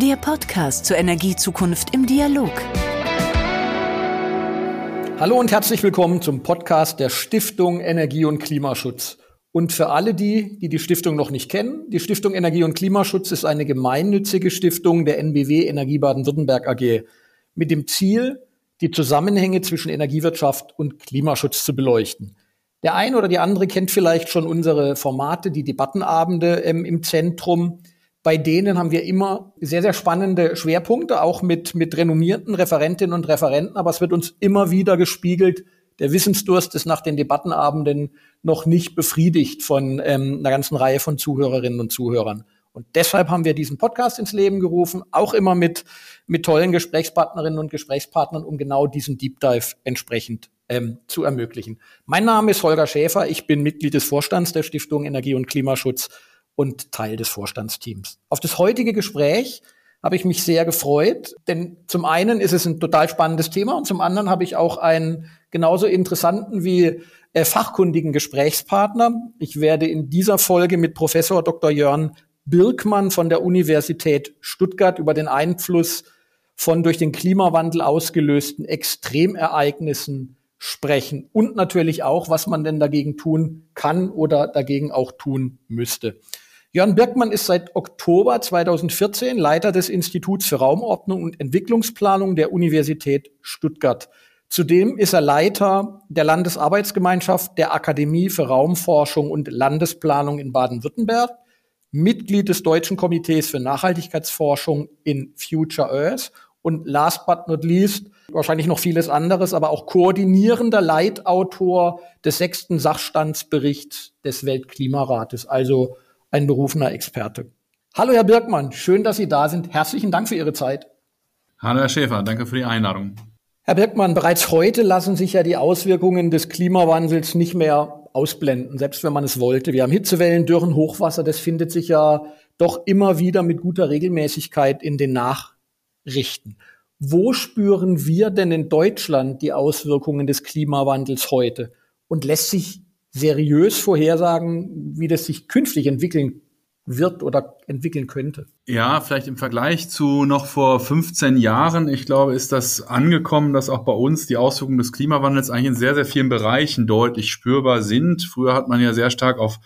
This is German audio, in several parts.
Der Podcast zur Energiezukunft im Dialog. Hallo und herzlich willkommen zum Podcast der Stiftung Energie und Klimaschutz. Und für alle die, die die Stiftung noch nicht kennen, die Stiftung Energie und Klimaschutz ist eine gemeinnützige Stiftung der NBW Energie Baden-Württemberg AG mit dem Ziel, die Zusammenhänge zwischen Energiewirtschaft und Klimaschutz zu beleuchten. Der eine oder die andere kennt vielleicht schon unsere Formate, die Debattenabende ähm, im Zentrum. Bei denen haben wir immer sehr, sehr spannende Schwerpunkte, auch mit, mit renommierten Referentinnen und Referenten. Aber es wird uns immer wieder gespiegelt, der Wissensdurst ist nach den Debattenabenden noch nicht befriedigt von ähm, einer ganzen Reihe von Zuhörerinnen und Zuhörern. Und deshalb haben wir diesen Podcast ins Leben gerufen, auch immer mit, mit tollen Gesprächspartnerinnen und Gesprächspartnern, um genau diesen Deep Dive entsprechend ähm, zu ermöglichen. Mein Name ist Holger Schäfer, ich bin Mitglied des Vorstands der Stiftung Energie und Klimaschutz und Teil des Vorstandsteams. Auf das heutige Gespräch habe ich mich sehr gefreut, denn zum einen ist es ein total spannendes Thema und zum anderen habe ich auch einen genauso interessanten wie äh, fachkundigen Gesprächspartner. Ich werde in dieser Folge mit Professor Dr. Jörn Birkmann von der Universität Stuttgart über den Einfluss von durch den Klimawandel ausgelösten Extremereignissen sprechen und natürlich auch, was man denn dagegen tun kann oder dagegen auch tun müsste. Jörn Birkmann ist seit Oktober 2014 Leiter des Instituts für Raumordnung und Entwicklungsplanung der Universität Stuttgart. Zudem ist er Leiter der Landesarbeitsgemeinschaft der Akademie für Raumforschung und Landesplanung in Baden-Württemberg Mitglied des Deutschen Komitees für Nachhaltigkeitsforschung in Future Earth und last but not least wahrscheinlich noch vieles anderes, aber auch koordinierender Leitautor des sechsten Sachstandsberichts des Weltklimarates, also ein berufener Experte. Hallo, Herr Birkmann, schön, dass Sie da sind. Herzlichen Dank für Ihre Zeit. Hallo, Herr Schäfer, danke für die Einladung. Herr Birkmann, bereits heute lassen sich ja die Auswirkungen des Klimawandels nicht mehr ausblenden, selbst wenn man es wollte. Wir haben Hitzewellen, Dürren, Hochwasser, das findet sich ja doch immer wieder mit guter Regelmäßigkeit in den Nachrichten. Wo spüren wir denn in Deutschland die Auswirkungen des Klimawandels heute? Und lässt sich seriös vorhersagen, wie das sich künftig entwickeln wird oder entwickeln könnte. Ja, vielleicht im Vergleich zu noch vor 15 Jahren, ich glaube, ist das angekommen, dass auch bei uns die Auswirkungen des Klimawandels eigentlich in sehr, sehr vielen Bereichen deutlich spürbar sind. Früher hat man ja sehr stark auf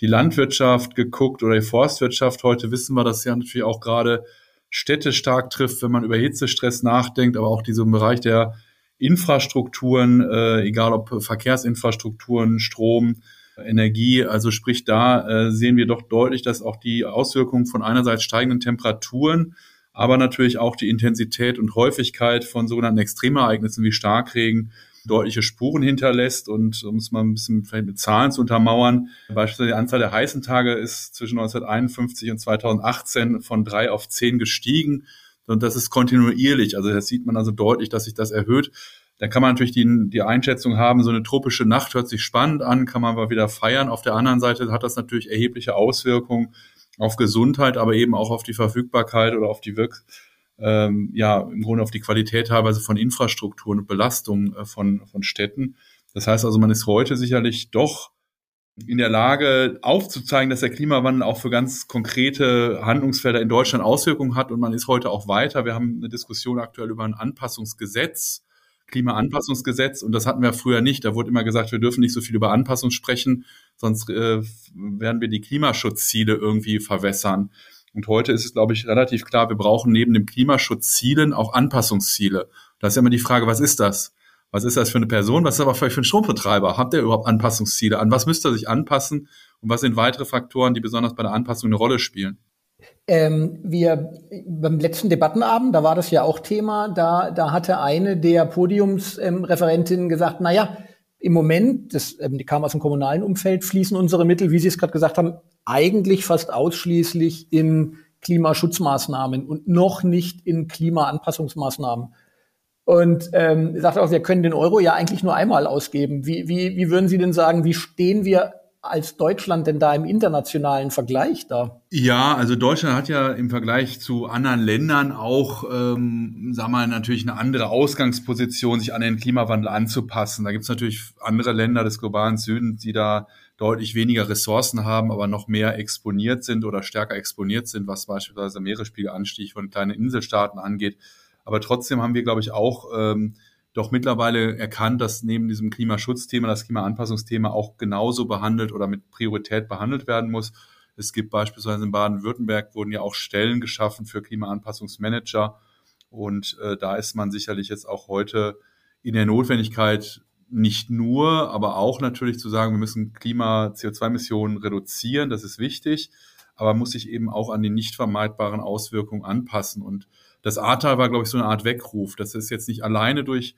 die Landwirtschaft geguckt oder die Forstwirtschaft. Heute wissen wir, dass ja natürlich auch gerade Städte stark trifft, wenn man über Hitzestress nachdenkt, aber auch diesen Bereich der Infrastrukturen, äh, egal ob Verkehrsinfrastrukturen, Strom, Energie. Also sprich, da äh, sehen wir doch deutlich, dass auch die Auswirkungen von einerseits steigenden Temperaturen, aber natürlich auch die Intensität und Häufigkeit von sogenannten Extremereignissen wie Starkregen deutliche Spuren hinterlässt. Und um es mal ein bisschen vielleicht mit Zahlen zu untermauern, beispielsweise die Anzahl der heißen Tage ist zwischen 1951 und 2018 von drei auf zehn gestiegen. Und das ist kontinuierlich. Also das sieht man also deutlich, dass sich das erhöht. Da kann man natürlich die, die Einschätzung haben, so eine tropische Nacht hört sich spannend an, kann man mal wieder feiern. Auf der anderen Seite hat das natürlich erhebliche Auswirkungen auf Gesundheit, aber eben auch auf die Verfügbarkeit oder auf die Wirk ähm, ja, im Grunde auf die Qualität teilweise von Infrastrukturen und Belastungen äh, von, von Städten. Das heißt also, man ist heute sicherlich doch in der Lage aufzuzeigen, dass der Klimawandel auch für ganz konkrete Handlungsfelder in Deutschland Auswirkungen hat und man ist heute auch weiter. Wir haben eine Diskussion aktuell über ein Anpassungsgesetz, Klimaanpassungsgesetz und das hatten wir früher nicht. Da wurde immer gesagt, wir dürfen nicht so viel über Anpassung sprechen, sonst äh, werden wir die Klimaschutzziele irgendwie verwässern. Und heute ist es, glaube ich, relativ klar, wir brauchen neben dem Klimaschutzzielen auch Anpassungsziele. Da ist ja immer die Frage, was ist das? Was ist das für eine Person? Was ist aber vielleicht für ein Strombetreiber? Habt ihr überhaupt Anpassungsziele? An was müsst ihr sich anpassen? Und was sind weitere Faktoren, die besonders bei der Anpassung eine Rolle spielen? Ähm, wir beim letzten Debattenabend, da war das ja auch Thema, da, da hatte eine der Podiumsreferentinnen ähm, gesagt, na ja, im Moment, das, ähm, die kam aus dem kommunalen Umfeld, fließen unsere Mittel, wie Sie es gerade gesagt haben, eigentlich fast ausschließlich in Klimaschutzmaßnahmen und noch nicht in Klimaanpassungsmaßnahmen. Und ähm, sagt auch, wir können den Euro ja eigentlich nur einmal ausgeben. Wie, wie, wie würden Sie denn sagen, wie stehen wir als Deutschland denn da im internationalen Vergleich da? Ja, also Deutschland hat ja im Vergleich zu anderen Ländern auch, ähm, sagen wir mal, natürlich eine andere Ausgangsposition, sich an den Klimawandel anzupassen. Da gibt es natürlich andere Länder des globalen Südens, die da deutlich weniger Ressourcen haben, aber noch mehr exponiert sind oder stärker exponiert sind, was beispielsweise Meeresspiegelanstieg von kleinen Inselstaaten angeht. Aber trotzdem haben wir, glaube ich, auch ähm, doch mittlerweile erkannt, dass neben diesem Klimaschutzthema das Klimaanpassungsthema auch genauso behandelt oder mit Priorität behandelt werden muss. Es gibt beispielsweise in Baden-Württemberg wurden ja auch Stellen geschaffen für Klimaanpassungsmanager. Und äh, da ist man sicherlich jetzt auch heute in der Notwendigkeit, nicht nur, aber auch natürlich zu sagen, wir müssen Klima-CO2-Emissionen reduzieren, das ist wichtig, aber muss sich eben auch an die nicht vermeidbaren Auswirkungen anpassen. Und das Ahrtal war, glaube ich, so eine Art Weckruf. Das ist jetzt nicht alleine durch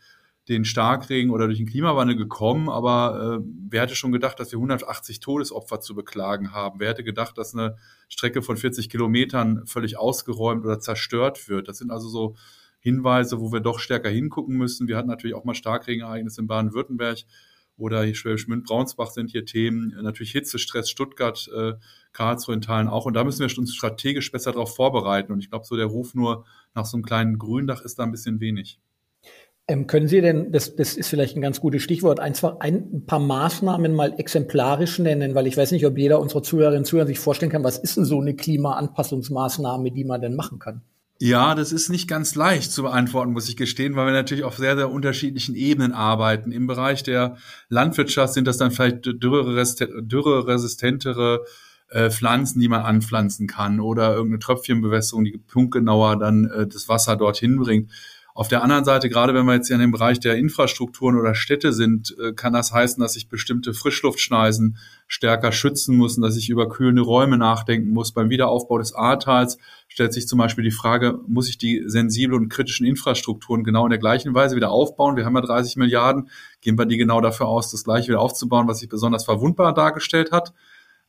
den Starkregen oder durch den Klimawandel gekommen, aber äh, wer hätte schon gedacht, dass wir 180 Todesopfer zu beklagen haben? Wer hätte gedacht, dass eine Strecke von 40 Kilometern völlig ausgeräumt oder zerstört wird? Das sind also so Hinweise, wo wir doch stärker hingucken müssen. Wir hatten natürlich auch mal Starkregenereignisse in Baden-Württemberg oder Schwäbisch Münd, Braunsbach sind hier Themen. Natürlich Hitzestress, Stuttgart, äh, Karlsruhe in Teilen auch. Und da müssen wir uns strategisch besser darauf vorbereiten. Und ich glaube, so der Ruf nur nach so einem kleinen Gründach ist da ein bisschen wenig. Ähm, können Sie denn, das, das ist vielleicht ein ganz gutes Stichwort, ein, zwei, ein paar Maßnahmen mal exemplarisch nennen, weil ich weiß nicht, ob jeder unserer Zuhörerinnen und Zuhörer sich vorstellen kann, was ist denn so eine Klimaanpassungsmaßnahme, die man denn machen kann? Ja, das ist nicht ganz leicht zu beantworten, muss ich gestehen, weil wir natürlich auf sehr, sehr unterschiedlichen Ebenen arbeiten. Im Bereich der Landwirtschaft sind das dann vielleicht dürreresistentere äh, Pflanzen, die man anpflanzen kann oder irgendeine Tröpfchenbewässerung, die punktgenauer dann äh, das Wasser dorthin bringt. Auf der anderen Seite, gerade wenn wir jetzt hier in dem Bereich der Infrastrukturen oder Städte sind, äh, kann das heißen, dass ich bestimmte Frischluftschneisen stärker schützen muss und dass ich über kühlende Räume nachdenken muss. Beim Wiederaufbau des Ahrtals stellt sich zum Beispiel die Frage, muss ich die sensiblen und kritischen Infrastrukturen genau in der gleichen Weise wieder aufbauen? Wir haben ja 30 Milliarden. Gehen wir die genau dafür aus, das gleiche wieder aufzubauen, was sich besonders verwundbar dargestellt hat?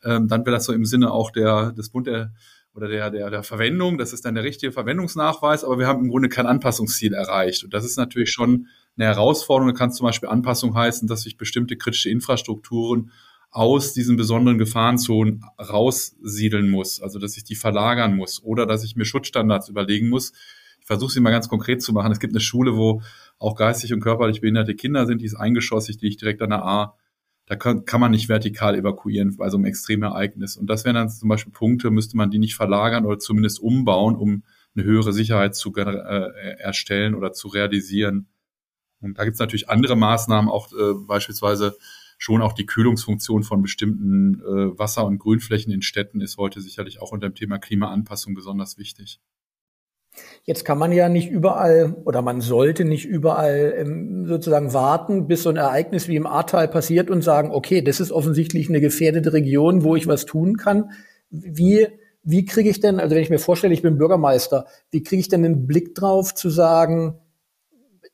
Ähm, dann wäre das so im Sinne auch der, des Bund der oder der, der, der Verwendung. Das ist dann der richtige Verwendungsnachweis, aber wir haben im Grunde kein Anpassungsziel erreicht. Und das ist natürlich schon eine Herausforderung. Da kann zum Beispiel Anpassung heißen, dass sich bestimmte kritische Infrastrukturen aus diesen besonderen Gefahrenzonen raussiedeln muss, also dass ich die verlagern muss oder dass ich mir Schutzstandards überlegen muss. Ich versuche sie mal ganz konkret zu machen. Es gibt eine Schule, wo auch geistig und körperlich behinderte Kinder sind, die ist eingeschossig, die ich direkt an der A da kann, kann man nicht vertikal evakuieren bei so einem Extremereignis. Und das wären dann zum Beispiel Punkte, müsste man die nicht verlagern oder zumindest umbauen, um eine höhere Sicherheit zu äh, erstellen oder zu realisieren. Und da gibt es natürlich andere Maßnahmen, auch äh, beispielsweise schon auch die Kühlungsfunktion von bestimmten äh, Wasser- und Grünflächen in Städten ist heute sicherlich auch unter dem Thema Klimaanpassung besonders wichtig. Jetzt kann man ja nicht überall oder man sollte nicht überall ähm, sozusagen warten, bis so ein Ereignis wie im Ahrtal passiert und sagen, okay, das ist offensichtlich eine gefährdete Region, wo ich was tun kann. Wie, wie kriege ich denn, also wenn ich mir vorstelle, ich bin Bürgermeister, wie kriege ich denn einen Blick drauf zu sagen,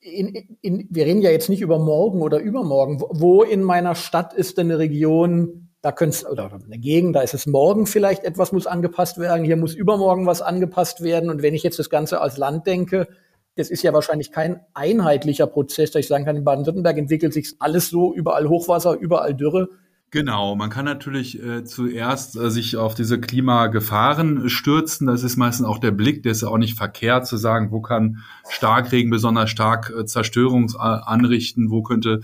in, in, wir reden ja jetzt nicht über morgen oder übermorgen, wo in meiner Stadt ist denn eine Region, da könnte oder eine Gegend, da ist es morgen vielleicht etwas muss angepasst werden, hier muss übermorgen was angepasst werden. Und wenn ich jetzt das Ganze als Land denke, das ist ja wahrscheinlich kein einheitlicher Prozess, dass ich sagen kann, in Baden-Württemberg entwickelt sich alles so, überall Hochwasser, überall Dürre. Genau, man kann natürlich äh, zuerst äh, sich auf diese Klimagefahren stürzen. Das ist meistens auch der Blick, der ist ja auch nicht verkehrt zu sagen, wo kann Starkregen besonders stark äh, Zerstörung anrichten, wo könnte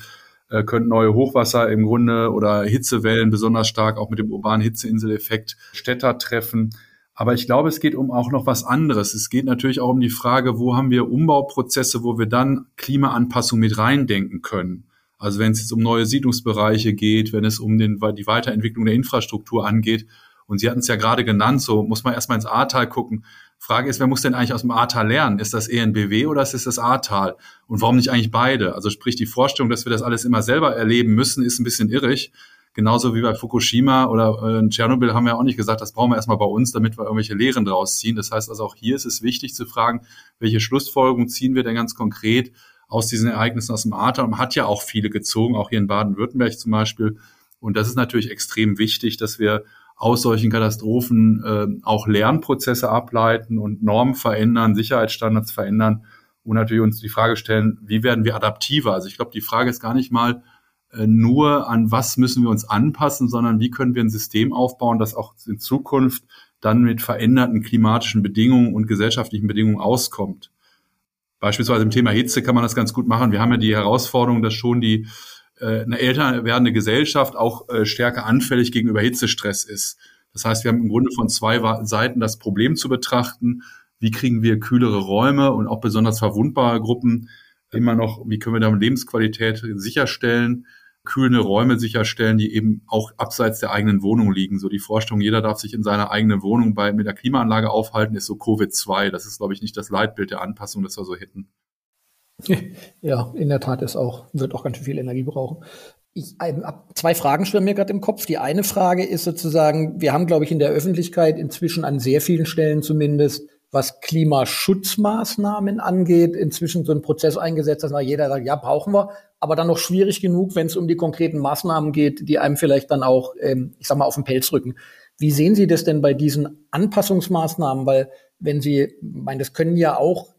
äh, könnten neue Hochwasser im Grunde oder Hitzewellen besonders stark auch mit dem urbanen Hitzeinseleffekt Städter treffen. Aber ich glaube, es geht um auch noch was anderes. Es geht natürlich auch um die Frage, wo haben wir Umbauprozesse, wo wir dann Klimaanpassung mit reindenken können. Also wenn es jetzt um neue Siedlungsbereiche geht, wenn es um den, die Weiterentwicklung der Infrastruktur angeht. Und Sie hatten es ja gerade genannt, so muss man erstmal ins Ahrtal gucken. Frage ist, wer muss denn eigentlich aus dem Ahrtal lernen? Ist das ENBW oder ist es das Ahrtal? Und warum nicht eigentlich beide? Also sprich, die Vorstellung, dass wir das alles immer selber erleben müssen, ist ein bisschen irrig. Genauso wie bei Fukushima oder äh, in Tschernobyl haben wir auch nicht gesagt, das brauchen wir erstmal bei uns, damit wir irgendwelche Lehren draus ziehen. Das heißt also auch hier ist es wichtig zu fragen, welche Schlussfolgerungen ziehen wir denn ganz konkret aus diesen Ereignissen aus dem Ahrtal? Und hat ja auch viele gezogen, auch hier in Baden-Württemberg zum Beispiel. Und das ist natürlich extrem wichtig, dass wir aus solchen Katastrophen äh, auch Lernprozesse ableiten und Normen verändern, Sicherheitsstandards verändern und natürlich uns die Frage stellen, wie werden wir adaptiver? Also ich glaube, die Frage ist gar nicht mal äh, nur an was müssen wir uns anpassen, sondern wie können wir ein System aufbauen, das auch in Zukunft dann mit veränderten klimatischen Bedingungen und gesellschaftlichen Bedingungen auskommt. Beispielsweise im Thema Hitze kann man das ganz gut machen. Wir haben ja die Herausforderung, dass schon die eine älter werdende Gesellschaft auch äh, stärker anfällig gegenüber Hitzestress ist. Das heißt, wir haben im Grunde von zwei Seiten das Problem zu betrachten. Wie kriegen wir kühlere Räume und auch besonders verwundbare Gruppen immer noch, wie können wir da Lebensqualität sicherstellen, kühlende Räume sicherstellen, die eben auch abseits der eigenen Wohnung liegen. So die Vorstellung, jeder darf sich in seiner eigenen Wohnung bei, mit der Klimaanlage aufhalten, ist so Covid-2. Das ist, glaube ich, nicht das Leitbild der Anpassung, das wir so hätten. Ja, in der Tat ist auch, wird auch ganz schön viel Energie brauchen. Ich habe zwei Fragen schwimmen mir gerade im Kopf. Die eine Frage ist sozusagen, wir haben, glaube ich, in der Öffentlichkeit inzwischen an sehr vielen Stellen zumindest, was Klimaschutzmaßnahmen angeht, inzwischen so einen Prozess eingesetzt, dass jeder sagt, ja, brauchen wir, aber dann noch schwierig genug, wenn es um die konkreten Maßnahmen geht, die einem vielleicht dann auch, ähm, ich sag mal, auf den Pelz rücken. Wie sehen Sie das denn bei diesen Anpassungsmaßnahmen? Weil wenn Sie, ich meine, das können ja auch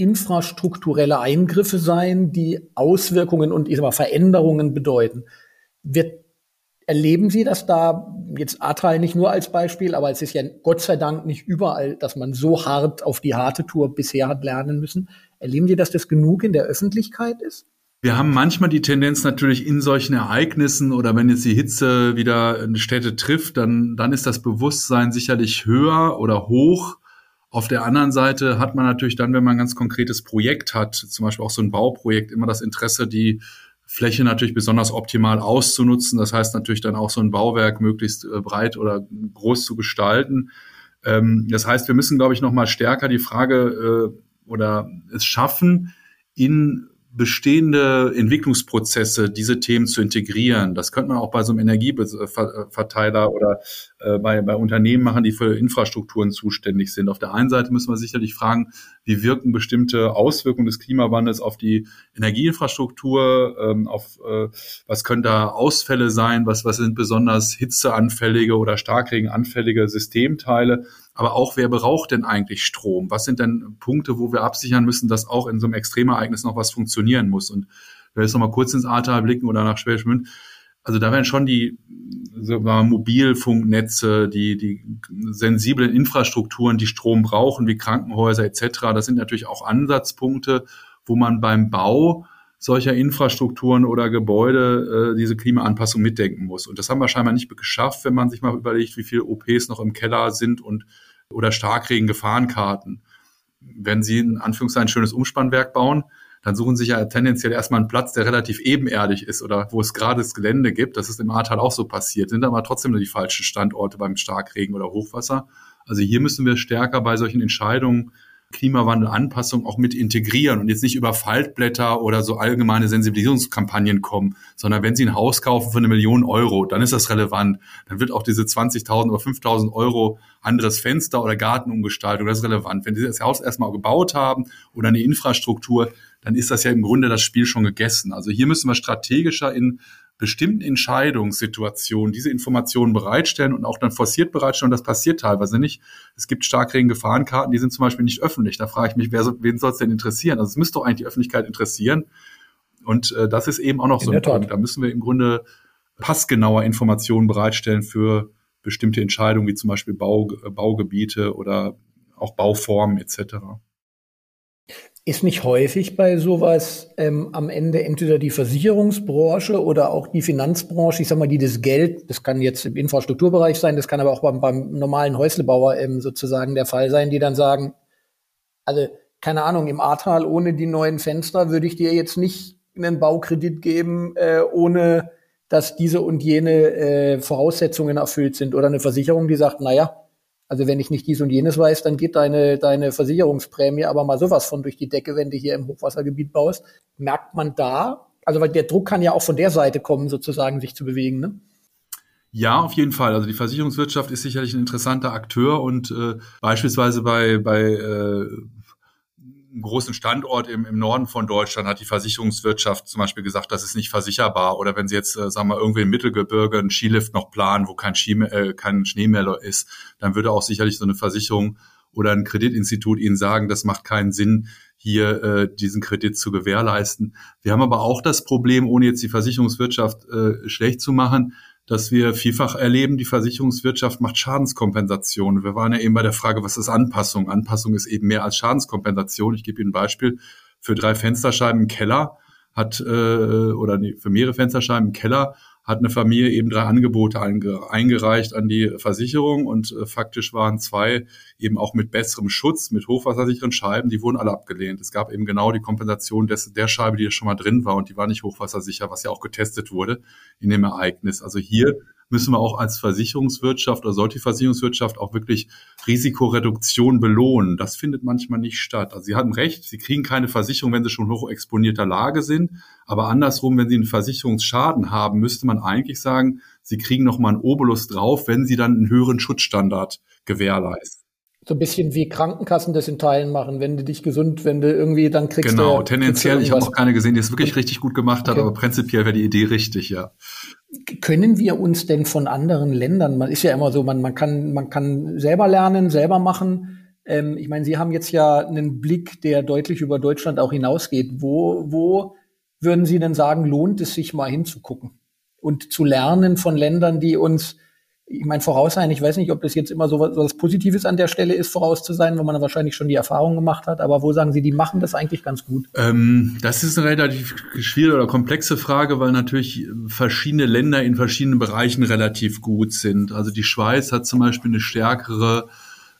infrastrukturelle Eingriffe sein, die Auswirkungen und ich sag mal, Veränderungen bedeuten. Wird, erleben Sie das da jetzt Ahrtal nicht nur als Beispiel, aber es ist ja Gott sei Dank nicht überall, dass man so hart auf die harte Tour bisher hat lernen müssen. Erleben Sie, dass das genug in der Öffentlichkeit ist? Wir haben manchmal die Tendenz natürlich in solchen Ereignissen oder wenn jetzt die Hitze wieder Städte trifft, dann, dann ist das Bewusstsein sicherlich höher oder hoch. Auf der anderen Seite hat man natürlich dann, wenn man ein ganz konkretes Projekt hat, zum Beispiel auch so ein Bauprojekt, immer das Interesse, die Fläche natürlich besonders optimal auszunutzen. Das heißt natürlich dann auch so ein Bauwerk möglichst äh, breit oder groß zu gestalten. Ähm, das heißt, wir müssen, glaube ich, noch mal stärker die Frage äh, oder es schaffen, in bestehende Entwicklungsprozesse diese Themen zu integrieren. Das könnte man auch bei so einem Energieverteiler oder äh, bei, bei Unternehmen machen, die für Infrastrukturen zuständig sind. Auf der einen Seite müssen wir sicherlich fragen, wie wirken bestimmte Auswirkungen des Klimawandels auf die Energieinfrastruktur, ähm, auf äh, was können da Ausfälle sein, was, was sind besonders hitzeanfällige oder starkregenanfällige Systemteile aber auch, wer braucht denn eigentlich Strom? Was sind denn Punkte, wo wir absichern müssen, dass auch in so einem Extremereignis noch was funktionieren muss? Und wenn wir jetzt nochmal kurz ins Ahrtal blicken oder nach Schwäbisch also da werden schon die so Mobilfunknetze, die, die sensiblen Infrastrukturen, die Strom brauchen, wie Krankenhäuser etc., das sind natürlich auch Ansatzpunkte, wo man beim Bau solcher Infrastrukturen oder Gebäude äh, diese Klimaanpassung mitdenken muss. Und das haben wir scheinbar nicht geschafft, wenn man sich mal überlegt, wie viele OPs noch im Keller sind und oder Starkregen-Gefahrenkarten. Wenn Sie in Anführungszeichen ein schönes Umspannwerk bauen, dann suchen Sie sich ja tendenziell erstmal einen Platz, der relativ ebenerdig ist oder wo es gerade das Gelände gibt. Das ist im Ahrtal auch so passiert. Sind aber trotzdem nur die falschen Standorte beim Starkregen oder Hochwasser. Also hier müssen wir stärker bei solchen Entscheidungen Klimawandelanpassung auch mit integrieren und jetzt nicht über Faltblätter oder so allgemeine Sensibilisierungskampagnen kommen, sondern wenn Sie ein Haus kaufen für eine Million Euro, dann ist das relevant. Dann wird auch diese 20.000 oder 5.000 Euro anderes Fenster oder Gartenumgestaltung, das ist relevant. Wenn Sie das Haus erstmal gebaut haben oder eine Infrastruktur, dann ist das ja im Grunde das Spiel schon gegessen. Also hier müssen wir strategischer in bestimmten Entscheidungssituationen diese Informationen bereitstellen und auch dann forciert bereitstellen. Und das passiert teilweise nicht. Es gibt Starkregen-Gefahrenkarten, die sind zum Beispiel nicht öffentlich. Da frage ich mich, wer, wen soll es denn interessieren? Also es müsste doch eigentlich die Öffentlichkeit interessieren. Und äh, das ist eben auch noch In so ein Punkt. Da müssen wir im Grunde passgenauer Informationen bereitstellen für bestimmte Entscheidungen, wie zum Beispiel Bau, Baugebiete oder auch Bauformen etc. Ist nicht häufig bei sowas ähm, am Ende entweder die Versicherungsbranche oder auch die Finanzbranche, ich sag mal, die das Geld, das kann jetzt im Infrastrukturbereich sein, das kann aber auch beim, beim normalen Häuslebauer ähm, sozusagen der Fall sein, die dann sagen, also keine Ahnung, im Ahrtal ohne die neuen Fenster würde ich dir jetzt nicht einen Baukredit geben, äh, ohne dass diese und jene äh, Voraussetzungen erfüllt sind. Oder eine Versicherung, die sagt, naja, also wenn ich nicht dies und jenes weiß, dann geht deine, deine Versicherungsprämie aber mal sowas von durch die Decke, wenn du hier im Hochwassergebiet baust. Merkt man da, also weil der Druck kann ja auch von der Seite kommen, sozusagen sich zu bewegen, ne? Ja, auf jeden Fall. Also die Versicherungswirtschaft ist sicherlich ein interessanter Akteur und äh, beispielsweise bei, bei äh, einem großen Standort im, im Norden von Deutschland hat die Versicherungswirtschaft zum Beispiel gesagt, das ist nicht versicherbar. Oder wenn sie jetzt, äh, sagen wir, irgendwie im Mittelgebirge einen Skilift noch planen, wo kein, Ski, äh, kein Schnee mehr ist, dann würde auch sicherlich so eine Versicherung oder ein Kreditinstitut ihnen sagen, das macht keinen Sinn, hier äh, diesen Kredit zu gewährleisten. Wir haben aber auch das Problem, ohne jetzt die Versicherungswirtschaft äh, schlecht zu machen, dass wir vielfach erleben, die Versicherungswirtschaft macht Schadenskompensation. Wir waren ja eben bei der Frage, was ist Anpassung? Anpassung ist eben mehr als Schadenskompensation. Ich gebe Ihnen ein Beispiel. Für drei Fensterscheiben im Keller hat, äh, oder nee, für mehrere Fensterscheiben im Keller hat eine Familie eben drei Angebote eingereicht an die Versicherung und äh, faktisch waren zwei eben auch mit besserem Schutz, mit hochwassersicheren Scheiben, die wurden alle abgelehnt. Es gab eben genau die Kompensation des, der Scheibe, die schon mal drin war und die war nicht hochwassersicher, was ja auch getestet wurde in dem Ereignis. Also hier müssen wir auch als Versicherungswirtschaft oder sollte die Versicherungswirtschaft auch wirklich Risikoreduktion belohnen. Das findet manchmal nicht statt. Also Sie hatten recht, Sie kriegen keine Versicherung, wenn Sie schon hoch exponierter Lage sind. Aber andersrum, wenn Sie einen Versicherungsschaden haben, müsste man eigentlich sagen, Sie kriegen nochmal einen Obolus drauf, wenn Sie dann einen höheren Schutzstandard gewährleisten. So ein bisschen wie Krankenkassen das in Teilen machen. Wenn du dich gesund, wenn du irgendwie dann kriegst Genau, du, tendenziell, kriegst du ich habe noch keine gesehen, die es wirklich richtig gut gemacht hat, okay. aber prinzipiell wäre die Idee richtig, ja. Können wir uns denn von anderen Ländern, man ist ja immer so, man, man, kann, man kann selber lernen, selber machen. Ähm, ich meine, Sie haben jetzt ja einen Blick, der deutlich über Deutschland auch hinausgeht. Wo, wo würden Sie denn sagen, lohnt es sich mal hinzugucken und zu lernen von Ländern, die uns ich meine, voraus sein, ich weiß nicht, ob das jetzt immer so was, was Positives an der Stelle ist, voraus zu sein, wo man wahrscheinlich schon die Erfahrung gemacht hat, aber wo sagen Sie, die machen das eigentlich ganz gut? Ähm, das ist eine relativ schwierige oder komplexe Frage, weil natürlich verschiedene Länder in verschiedenen Bereichen relativ gut sind. Also die Schweiz hat zum Beispiel eine stärkere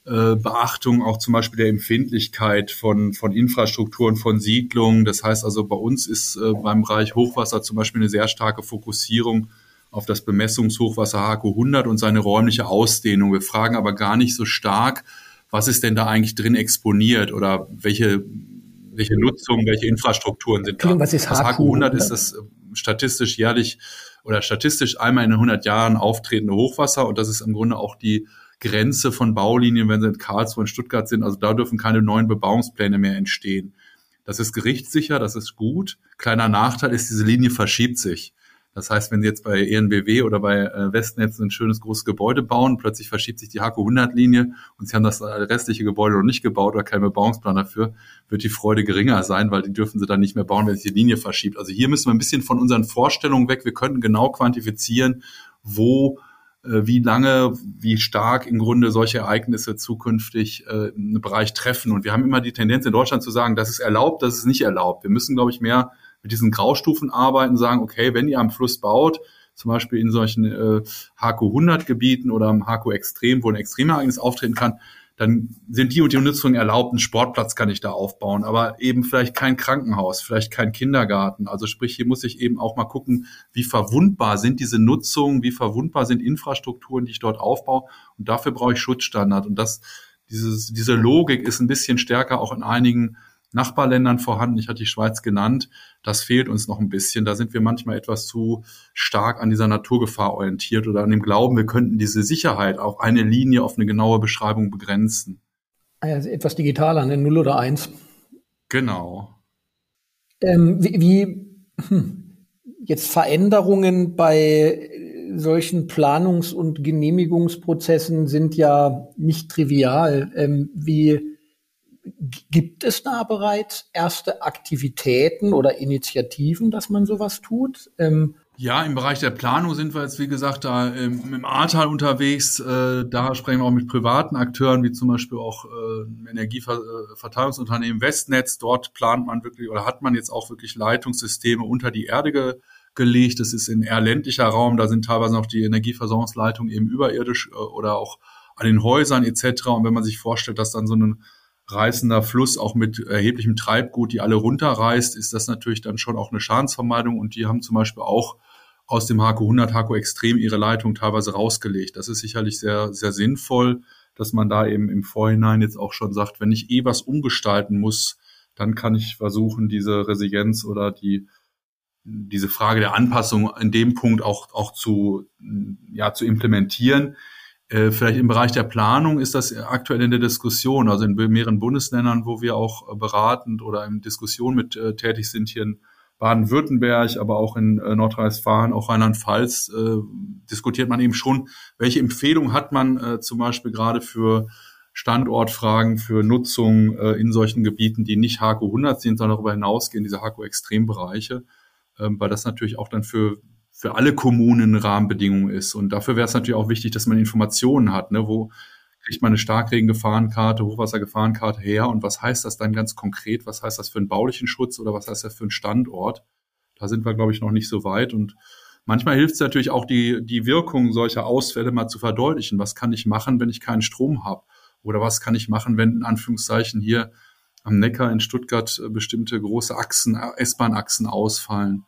äh, Beachtung auch zum Beispiel der Empfindlichkeit von, von Infrastrukturen, von Siedlungen. Das heißt also, bei uns ist äh, beim Bereich Hochwasser zum Beispiel eine sehr starke Fokussierung auf das Bemessungshochwasser HAKO 100 und seine räumliche Ausdehnung. Wir fragen aber gar nicht so stark, was ist denn da eigentlich drin exponiert oder welche, welche Nutzung, welche Infrastrukturen sind da. Was ist HAKO, das HAKO 100 ist das äh, statistisch jährlich oder statistisch einmal in 100 Jahren auftretende Hochwasser und das ist im Grunde auch die Grenze von Baulinien, wenn sie in Karlsruhe und Stuttgart sind. Also da dürfen keine neuen Bebauungspläne mehr entstehen. Das ist gerichtssicher, das ist gut. Kleiner Nachteil ist, diese Linie verschiebt sich. Das heißt, wenn Sie jetzt bei ENBW oder bei äh, Westnetz ein schönes großes Gebäude bauen, plötzlich verschiebt sich die HAKO 100 Linie und Sie haben das restliche Gebäude noch nicht gebaut oder keinen Bebauungsplan dafür, wird die Freude geringer sein, weil die dürfen Sie dann nicht mehr bauen, wenn sich die Linie verschiebt. Also hier müssen wir ein bisschen von unseren Vorstellungen weg. Wir könnten genau quantifizieren, wo äh, wie lange, wie stark im Grunde solche Ereignisse zukünftig äh, einen Bereich treffen. Und wir haben immer die Tendenz in Deutschland zu sagen, das ist erlaubt, das ist nicht erlaubt. Wir müssen, glaube ich, mehr mit diesen Graustufen arbeiten, sagen, okay, wenn ihr am Fluss baut, zum Beispiel in solchen äh, HQ 100 Gebieten oder im HQ Extrem, wo ein Extremereignis auftreten kann, dann sind die und die Nutzungen erlaubt, einen Sportplatz kann ich da aufbauen, aber eben vielleicht kein Krankenhaus, vielleicht kein Kindergarten. Also sprich, hier muss ich eben auch mal gucken, wie verwundbar sind diese Nutzungen, wie verwundbar sind Infrastrukturen, die ich dort aufbaue. Und dafür brauche ich Schutzstandard. Und das, dieses, diese Logik ist ein bisschen stärker auch in einigen Nachbarländern vorhanden. Ich hatte die Schweiz genannt. Das fehlt uns noch ein bisschen. Da sind wir manchmal etwas zu stark an dieser Naturgefahr orientiert oder an dem Glauben, wir könnten diese Sicherheit auf eine Linie, auf eine genaue Beschreibung begrenzen. Also etwas digitaler, eine Null oder Eins. Genau. Ähm, wie, wie hm, jetzt Veränderungen bei solchen Planungs- und Genehmigungsprozessen sind ja nicht trivial. Ähm, wie Gibt es da bereits erste Aktivitäten oder Initiativen, dass man sowas tut? Ähm ja, im Bereich der Planung sind wir jetzt, wie gesagt, da im, im Ahrtal unterwegs. Äh, da sprechen wir auch mit privaten Akteuren, wie zum Beispiel auch äh, Energieverteilungsunternehmen Westnetz. Dort plant man wirklich oder hat man jetzt auch wirklich Leitungssysteme unter die Erde ge gelegt. Das ist in eher ländlicher Raum. Da sind teilweise noch die Energieversorgungsleitungen eben überirdisch äh, oder auch an den Häusern etc. Und wenn man sich vorstellt, dass dann so ein reißender Fluss auch mit erheblichem Treibgut, die alle runterreißt, ist das natürlich dann schon auch eine Schadensvermeidung. Und die haben zum Beispiel auch aus dem HQ 100, HQ Extrem ihre Leitung teilweise rausgelegt. Das ist sicherlich sehr, sehr sinnvoll, dass man da eben im Vorhinein jetzt auch schon sagt, wenn ich eh was umgestalten muss, dann kann ich versuchen, diese Resilienz oder die, diese Frage der Anpassung in dem Punkt auch, auch zu, ja, zu implementieren. Äh, vielleicht im Bereich der Planung ist das aktuell in der Diskussion, also in mehreren Bundesländern, wo wir auch beratend oder in Diskussion mit äh, tätig sind, hier in Baden-Württemberg, aber auch in äh, Nordrhein-Westfalen, auch Rheinland-Pfalz, äh, diskutiert man eben schon, welche Empfehlung hat man äh, zum Beispiel gerade für Standortfragen, für Nutzung äh, in solchen Gebieten, die nicht HQ 100 sind, sondern darüber hinausgehen, diese HQ-Extrembereiche, ähm, weil das natürlich auch dann für für alle Kommunen Rahmenbedingungen ist. Und dafür wäre es natürlich auch wichtig, dass man Informationen hat. Ne? Wo kriegt man eine Starkregengefahrenkarte, Hochwassergefahrenkarte her und was heißt das dann ganz konkret? Was heißt das für einen baulichen Schutz oder was heißt das für einen Standort? Da sind wir, glaube ich, noch nicht so weit. Und manchmal hilft es natürlich auch, die, die Wirkung solcher Ausfälle mal zu verdeutlichen. Was kann ich machen, wenn ich keinen Strom habe? Oder was kann ich machen, wenn in Anführungszeichen hier am Neckar in Stuttgart äh, bestimmte große Achsen, äh, S-Bahn-Achsen ausfallen?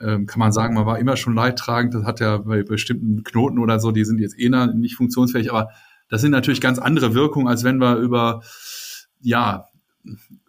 Ähm, kann man sagen, man war immer schon leidtragend. Das hat ja bei bestimmten Knoten oder so, die sind jetzt eh nicht funktionsfähig, aber das sind natürlich ganz andere Wirkungen, als wenn wir über, ja,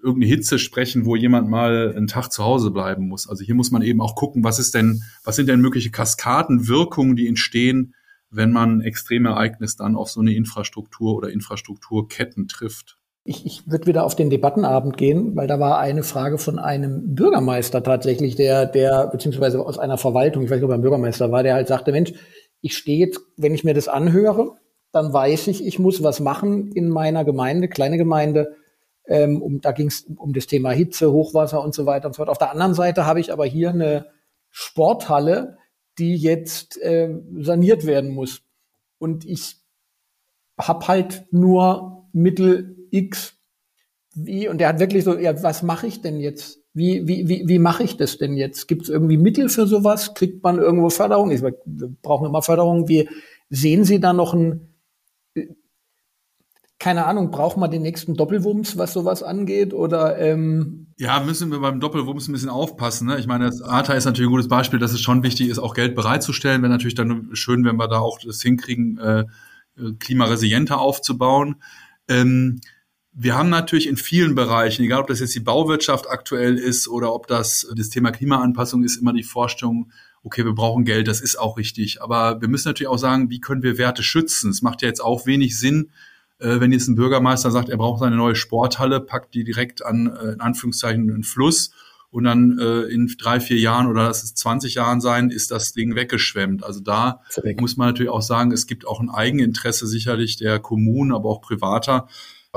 irgendeine Hitze sprechen, wo jemand mal einen Tag zu Hause bleiben muss. Also hier muss man eben auch gucken, was ist denn, was sind denn mögliche Kaskadenwirkungen, die entstehen, wenn man extreme Ereignis dann auf so eine Infrastruktur oder Infrastrukturketten trifft. Ich, ich würde wieder auf den Debattenabend gehen, weil da war eine Frage von einem Bürgermeister tatsächlich, der, der, beziehungsweise aus einer Verwaltung, ich weiß nicht, ob er ein Bürgermeister war, der halt sagte, Mensch, ich stehe jetzt, wenn ich mir das anhöre, dann weiß ich, ich muss was machen in meiner Gemeinde, kleine Gemeinde. Ähm, um, da ging es um das Thema Hitze, Hochwasser und so weiter und so fort. Auf der anderen Seite habe ich aber hier eine Sporthalle, die jetzt äh, saniert werden muss. Und ich habe halt nur Mittel X. Wie, und der hat wirklich so, ja, was mache ich denn jetzt? Wie, wie, wie, wie mache ich das denn jetzt? Gibt es irgendwie Mittel für sowas? Kriegt man irgendwo Förderung? Ich, wir brauchen immer Förderung. Wie sehen Sie da noch ein keine Ahnung, braucht man den nächsten Doppelwumms, was sowas angeht? Oder ähm ja, müssen wir beim Doppelwumms ein bisschen aufpassen. Ne? Ich meine, das ATA ist natürlich ein gutes Beispiel, dass es schon wichtig ist, auch Geld bereitzustellen. Wäre natürlich dann schön, wenn wir da auch das hinkriegen, äh, klimaresilienter aufzubauen. Ähm, wir haben natürlich in vielen Bereichen, egal ob das jetzt die Bauwirtschaft aktuell ist oder ob das das Thema Klimaanpassung ist, immer die Vorstellung, okay, wir brauchen Geld, das ist auch richtig. Aber wir müssen natürlich auch sagen, wie können wir Werte schützen? Es macht ja jetzt auch wenig Sinn, äh, wenn jetzt ein Bürgermeister sagt, er braucht eine neue Sporthalle, packt die direkt an, äh, in Anführungszeichen, einen Fluss und dann äh, in drei, vier Jahren oder lass es 20 Jahren sein, ist das Ding weggeschwemmt. Also da muss man natürlich auch sagen, es gibt auch ein Eigeninteresse sicherlich der Kommunen, aber auch privater,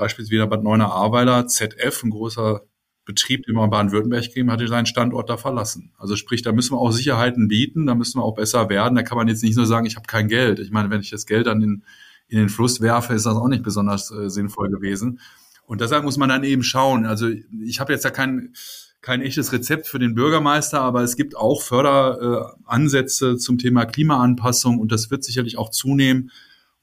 beispielsweise Bad Neuenahr-Ahrweiler, ZF, ein großer Betrieb, den wir in Baden-Württemberg kriegen, hat seinen Standort da verlassen. Also sprich, da müssen wir auch Sicherheiten bieten, da müssen wir auch besser werden. Da kann man jetzt nicht nur sagen, ich habe kein Geld. Ich meine, wenn ich das Geld dann in in den Fluss werfe, ist das auch nicht besonders äh, sinnvoll gewesen. Und deshalb muss man dann eben schauen. Also ich habe jetzt ja kein, kein echtes Rezept für den Bürgermeister, aber es gibt auch Förderansätze äh, zum Thema Klimaanpassung und das wird sicherlich auch zunehmen.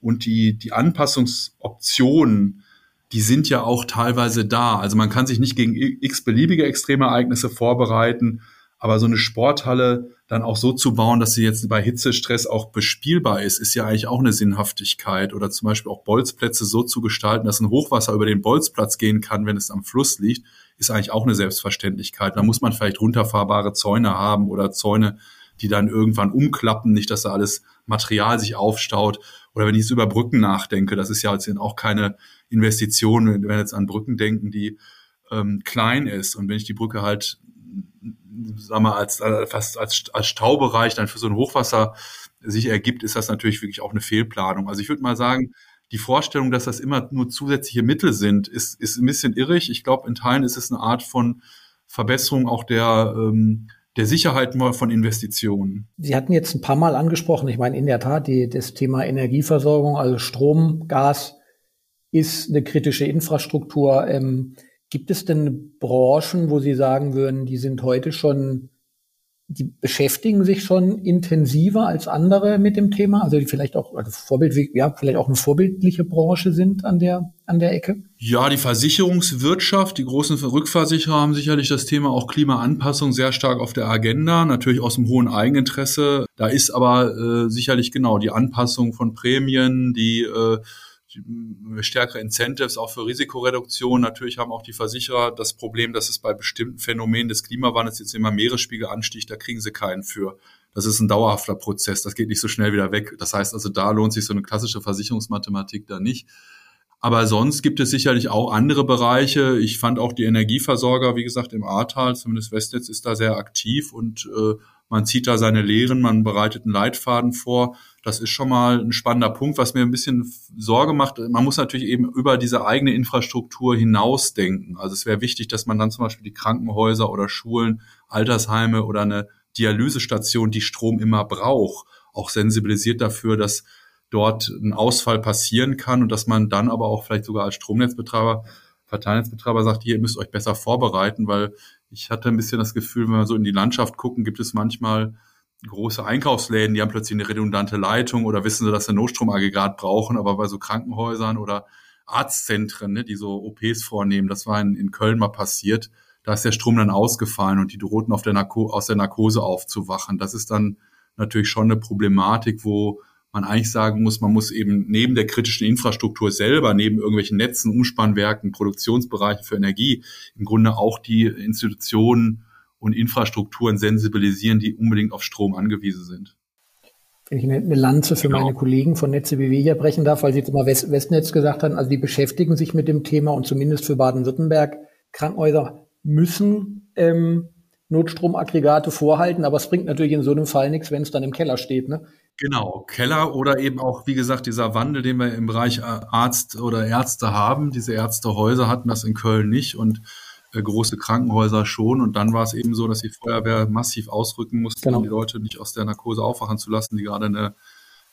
Und die, die Anpassungsoptionen, die sind ja auch teilweise da. Also man kann sich nicht gegen x beliebige extreme Ereignisse vorbereiten, aber so eine Sporthalle dann auch so zu bauen, dass sie jetzt bei Hitzestress auch bespielbar ist, ist ja eigentlich auch eine Sinnhaftigkeit. Oder zum Beispiel auch Bolzplätze so zu gestalten, dass ein Hochwasser über den Bolzplatz gehen kann, wenn es am Fluss liegt, ist eigentlich auch eine Selbstverständlichkeit. Da muss man vielleicht runterfahrbare Zäune haben oder Zäune, die dann irgendwann umklappen, nicht, dass da alles Material sich aufstaut. Oder wenn ich jetzt über Brücken nachdenke, das ist ja jetzt auch keine Investition, wenn wir jetzt an Brücken denken, die ähm, klein ist. Und wenn ich die Brücke halt sag mal, als, äh, fast als, als Staubereich dann für so ein Hochwasser sich ergibt, ist das natürlich wirklich auch eine Fehlplanung. Also ich würde mal sagen, die Vorstellung, dass das immer nur zusätzliche Mittel sind, ist, ist ein bisschen irrig. Ich glaube, in Teilen ist es eine Art von Verbesserung auch der, ähm, der Sicherheit von Investitionen. Sie hatten jetzt ein paar Mal angesprochen, ich meine in der Tat, die, das Thema Energieversorgung, also Strom, Gas ist eine kritische Infrastruktur. Ähm, Gibt es denn Branchen, wo Sie sagen würden, die sind heute schon, die beschäftigen sich schon intensiver als andere mit dem Thema? Also die vielleicht auch, also Vorbild, ja, vielleicht auch eine vorbildliche Branche sind an der, an der Ecke? Ja, die Versicherungswirtschaft, die großen Rückversicherer haben sicherlich das Thema auch Klimaanpassung sehr stark auf der Agenda, natürlich aus dem hohen Eigeninteresse. Da ist aber äh, sicherlich genau die Anpassung von Prämien, die äh, stärkere Incentives auch für Risikoreduktion. Natürlich haben auch die Versicherer das Problem, dass es bei bestimmten Phänomenen des Klimawandels jetzt immer Meeresspiegel ansticht, da kriegen sie keinen für. Das ist ein dauerhafter Prozess, das geht nicht so schnell wieder weg. Das heißt also, da lohnt sich so eine klassische Versicherungsmathematik da nicht. Aber sonst gibt es sicherlich auch andere Bereiche. Ich fand auch die Energieversorger, wie gesagt, im Ahrtal, zumindest Westnetz ist da sehr aktiv und äh, man zieht da seine Lehren, man bereitet einen Leitfaden vor. Das ist schon mal ein spannender Punkt, was mir ein bisschen Sorge macht. Man muss natürlich eben über diese eigene Infrastruktur hinausdenken. Also es wäre wichtig, dass man dann zum Beispiel die Krankenhäuser oder Schulen, Altersheime oder eine Dialysestation, die Strom immer braucht, auch sensibilisiert dafür, dass dort ein Ausfall passieren kann und dass man dann aber auch vielleicht sogar als Stromnetzbetreiber Verteilnetzbetreiber sagt, ihr müsst euch besser vorbereiten, weil ich hatte ein bisschen das Gefühl, wenn wir so in die Landschaft gucken, gibt es manchmal große Einkaufsläden, die haben plötzlich eine redundante Leitung oder wissen sie, dass sie ein Notstromaggregat brauchen, aber bei so Krankenhäusern oder Arztzentren, ne, die so OPs vornehmen, das war in, in Köln mal passiert, da ist der Strom dann ausgefallen und die drohten auf der aus der Narkose aufzuwachen. Das ist dann natürlich schon eine Problematik, wo man eigentlich sagen muss, man muss eben neben der kritischen Infrastruktur selber, neben irgendwelchen Netzen, Umspannwerken, Produktionsbereichen für Energie, im Grunde auch die Institutionen und Infrastrukturen sensibilisieren, die unbedingt auf Strom angewiesen sind. Wenn ich eine Lanze für genau. meine Kollegen von Netze BW hier brechen darf, weil Sie jetzt immer West Westnetz gesagt haben, also die beschäftigen sich mit dem Thema und zumindest für Baden-Württemberg Krankenhäuser müssen ähm, Notstromaggregate vorhalten, aber es bringt natürlich in so einem Fall nichts, wenn es dann im Keller steht. Ne? Genau, Keller oder eben auch, wie gesagt, dieser Wandel, den wir im Bereich äh, Arzt oder Ärzte haben. Diese Ärztehäuser hatten das in Köln nicht und äh, große Krankenhäuser schon. Und dann war es eben so, dass die Feuerwehr massiv ausrücken musste, genau. um die Leute nicht aus der Narkose aufwachen zu lassen, die gerade eine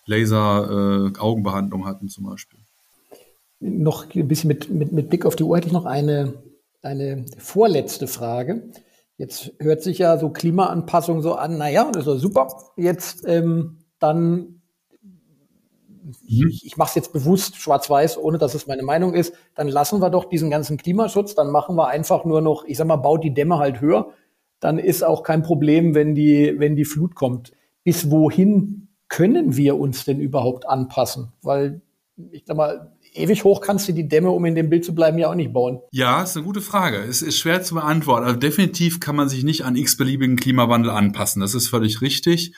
Laser-Augenbehandlung äh, hatten zum Beispiel. Noch ein bisschen mit, mit, mit Blick auf die Uhr hätte ich noch eine, eine vorletzte Frage. Jetzt hört sich ja so Klimaanpassung so an, naja, das ist super. Jetzt ähm, dann, mhm. ich, ich mache es jetzt bewusst schwarz-weiß, ohne dass es meine Meinung ist, dann lassen wir doch diesen ganzen Klimaschutz, dann machen wir einfach nur noch, ich sag mal, baut die Dämme halt höher, dann ist auch kein Problem, wenn die, wenn die Flut kommt. Bis wohin können wir uns denn überhaupt anpassen? Weil, ich sag mal, ewig hoch kannst du die Dämme, um in dem Bild zu bleiben, ja auch nicht bauen. Ja, ist eine gute Frage. Es ist schwer zu beantworten. Also definitiv kann man sich nicht an x-beliebigen Klimawandel anpassen. Das ist völlig richtig.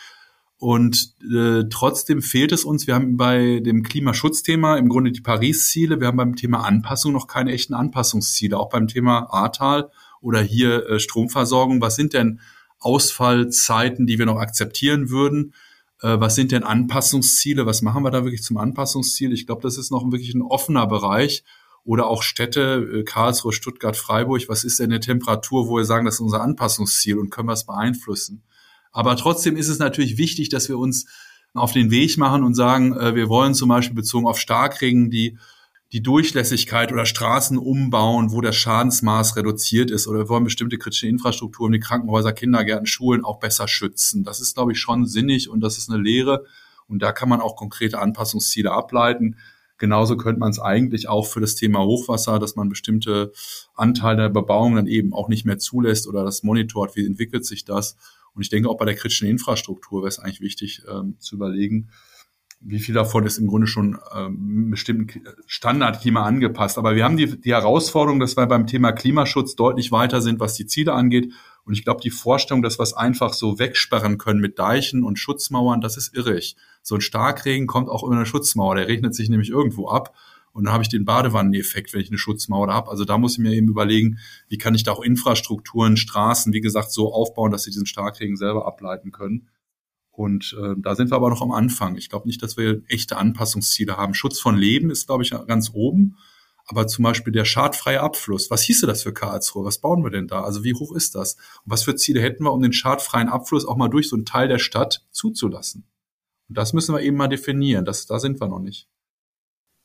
Und äh, trotzdem fehlt es uns. Wir haben bei dem Klimaschutzthema im Grunde die Paris-Ziele. Wir haben beim Thema Anpassung noch keine echten Anpassungsziele. Auch beim Thema Ahrtal oder hier äh, Stromversorgung. Was sind denn Ausfallzeiten, die wir noch akzeptieren würden? Äh, was sind denn Anpassungsziele? Was machen wir da wirklich zum Anpassungsziel? Ich glaube, das ist noch wirklich ein offener Bereich. Oder auch Städte, äh, Karlsruhe, Stuttgart, Freiburg. Was ist denn eine Temperatur, wo wir sagen, das ist unser Anpassungsziel und können wir es beeinflussen? Aber trotzdem ist es natürlich wichtig, dass wir uns auf den Weg machen und sagen, äh, wir wollen zum Beispiel bezogen auf Starkregen die, die Durchlässigkeit oder Straßen umbauen, wo das Schadensmaß reduziert ist oder wir wollen bestimmte kritische Infrastrukturen wie Krankenhäuser, Kindergärten, Schulen auch besser schützen. Das ist, glaube ich, schon sinnig und das ist eine Lehre. Und da kann man auch konkrete Anpassungsziele ableiten. Genauso könnte man es eigentlich auch für das Thema Hochwasser, dass man bestimmte Anteile der Bebauung dann eben auch nicht mehr zulässt oder das monitort, wie entwickelt sich das. Und ich denke auch bei der kritischen Infrastruktur wäre es eigentlich wichtig ähm, zu überlegen, wie viel davon ist im Grunde schon ähm, bestimmten Standardklima angepasst. Aber wir haben die, die Herausforderung, dass wir beim Thema Klimaschutz deutlich weiter sind, was die Ziele angeht. Und ich glaube, die Vorstellung, dass wir es einfach so wegsperren können mit Deichen und Schutzmauern, das ist irrig. So ein Starkregen kommt auch über eine Schutzmauer. Der regnet sich nämlich irgendwo ab. Und dann habe ich den Badewanneneffekt, wenn ich eine Schutzmauer habe. Also da muss ich mir eben überlegen, wie kann ich da auch Infrastrukturen, Straßen, wie gesagt, so aufbauen, dass sie diesen Starkregen selber ableiten können. Und äh, da sind wir aber noch am Anfang. Ich glaube nicht, dass wir echte Anpassungsziele haben. Schutz von Leben ist, glaube ich, ganz oben. Aber zum Beispiel der schadfreie Abfluss, was hieße das für Karlsruhe? Was bauen wir denn da? Also wie hoch ist das? Und was für Ziele hätten wir, um den schadfreien Abfluss auch mal durch so einen Teil der Stadt zuzulassen? Und das müssen wir eben mal definieren. Das, da sind wir noch nicht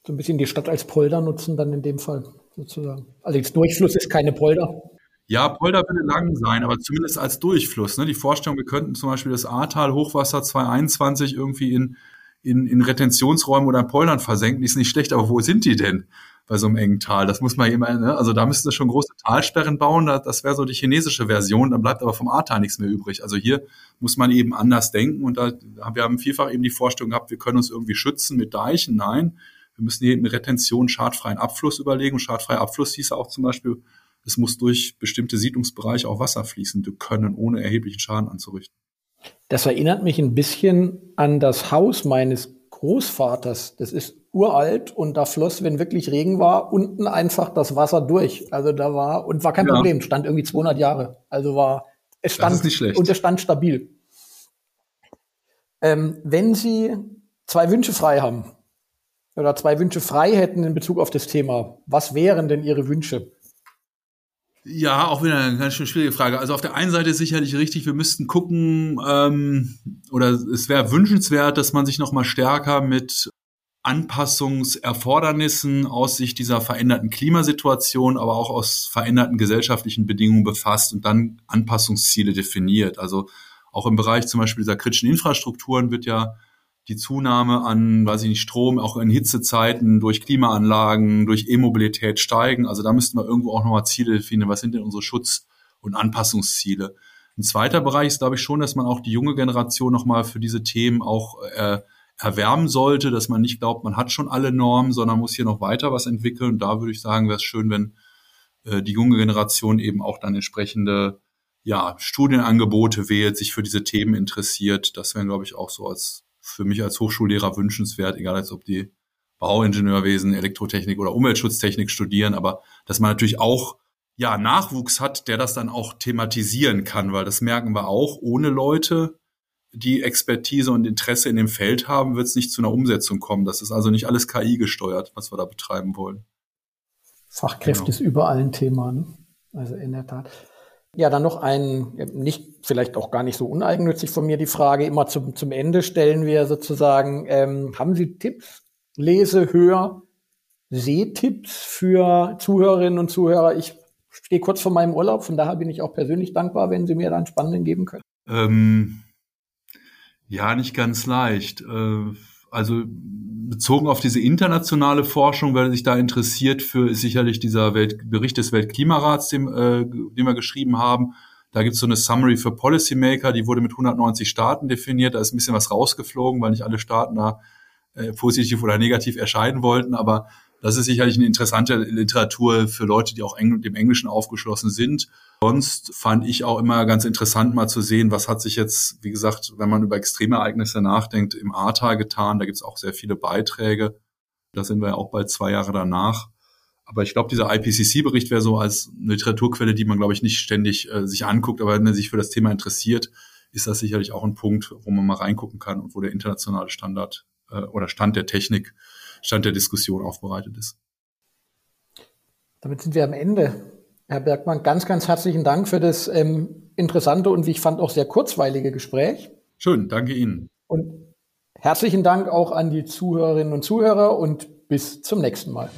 so ein bisschen die Stadt als Polder nutzen, dann in dem Fall sozusagen. Also Durchfluss ist keine Polder. Ja, Polder würde lang sein, aber zumindest als Durchfluss. Ne? Die Vorstellung, wir könnten zum Beispiel das Ahrtal Hochwasser 2021 irgendwie in, in, in Retentionsräumen oder in Poldern versenken, ist nicht schlecht, aber wo sind die denn bei so einem engen Tal? Das muss man immer, ne? also da müssten sie schon große Talsperren bauen, das wäre so die chinesische Version, dann bleibt aber vom Ahrtal nichts mehr übrig. Also hier muss man eben anders denken und da, wir haben vielfach eben die Vorstellung gehabt, wir können uns irgendwie schützen mit Deichen. Nein, wir müssen hier eine Retention schadfreien Abfluss überlegen. Schadfreier Abfluss hieß auch zum Beispiel, es muss durch bestimmte Siedlungsbereiche auch Wasser fließen können, ohne erheblichen Schaden anzurichten. Das erinnert mich ein bisschen an das Haus meines Großvaters. Das ist uralt und da floss, wenn wirklich Regen war, unten einfach das Wasser durch. Also da war und war kein ja. Problem. Stand irgendwie 200 Jahre. Also war es stand und es stand stabil. Ähm, wenn Sie zwei Wünsche frei haben, oder zwei Wünsche frei hätten in Bezug auf das Thema, was wären denn Ihre Wünsche? Ja, auch wieder eine ganz schön schwierige Frage. Also auf der einen Seite ist sicherlich richtig, wir müssten gucken, ähm, oder es wäre wünschenswert, dass man sich noch mal stärker mit Anpassungserfordernissen aus Sicht dieser veränderten Klimasituation, aber auch aus veränderten gesellschaftlichen Bedingungen befasst und dann Anpassungsziele definiert. Also auch im Bereich zum Beispiel dieser kritischen Infrastrukturen wird ja die Zunahme an, weiß ich nicht, Strom auch in Hitzezeiten durch Klimaanlagen, durch E-Mobilität steigen. Also da müssten wir irgendwo auch nochmal Ziele definieren. Was sind denn unsere Schutz- und Anpassungsziele? Ein zweiter Bereich ist, glaube ich, schon, dass man auch die junge Generation nochmal für diese Themen auch äh, erwärmen sollte, dass man nicht glaubt, man hat schon alle Normen, sondern muss hier noch weiter was entwickeln. Und da würde ich sagen, wäre es schön, wenn äh, die junge Generation eben auch dann entsprechende ja, Studienangebote wählt, sich für diese Themen interessiert. Das wäre, glaube ich, auch so als für mich als Hochschullehrer wünschenswert, egal als ob die Bauingenieurwesen, Elektrotechnik oder Umweltschutztechnik studieren, aber dass man natürlich auch ja Nachwuchs hat, der das dann auch thematisieren kann, weil das merken wir auch, ohne Leute die Expertise und Interesse in dem Feld haben, wird es nicht zu einer Umsetzung kommen. Das ist also nicht alles KI gesteuert, was wir da betreiben wollen. Fachkräfte genau. ist überall ein Thema. Ne? Also in der Tat. Ja, dann noch ein, nicht, vielleicht auch gar nicht so uneigennützig von mir die Frage, immer zum, zum Ende stellen wir sozusagen, ähm, haben Sie Tipps, Lese, Hör, Sehtipps für Zuhörerinnen und Zuhörer? Ich stehe kurz vor meinem Urlaub, von daher bin ich auch persönlich dankbar, wenn Sie mir da einen spannenden geben können. Ähm, ja, nicht ganz leicht. Äh, also bezogen auf diese internationale Forschung, wer sich da interessiert für, ist sicherlich dieser Welt, Bericht des Weltklimarats, den, äh, den wir geschrieben haben. Da gibt es so eine Summary für Policymaker, die wurde mit 190 Staaten definiert. Da ist ein bisschen was rausgeflogen, weil nicht alle Staaten da äh, positiv oder negativ erscheinen wollten. Aber das ist sicherlich eine interessante Literatur für Leute, die auch Engl dem Englischen aufgeschlossen sind. Sonst fand ich auch immer ganz interessant, mal zu sehen, was hat sich jetzt, wie gesagt, wenn man über Extremereignisse nachdenkt, im Ahrtal getan. Da gibt es auch sehr viele Beiträge. Da sind wir ja auch bald zwei Jahre danach. Aber ich glaube, dieser IPCC-Bericht wäre so als Literaturquelle, die man, glaube ich, nicht ständig äh, sich anguckt. Aber wenn man sich für das Thema interessiert, ist das sicherlich auch ein Punkt, wo man mal reingucken kann und wo der internationale Standard äh, oder Stand der Technik Stand der Diskussion aufbereitet ist. Damit sind wir am Ende. Herr Bergmann, ganz, ganz herzlichen Dank für das ähm, interessante und wie ich fand auch sehr kurzweilige Gespräch. Schön, danke Ihnen. Und herzlichen Dank auch an die Zuhörerinnen und Zuhörer und bis zum nächsten Mal.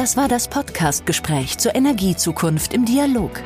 Das war das Podcast-Gespräch zur Energiezukunft im Dialog.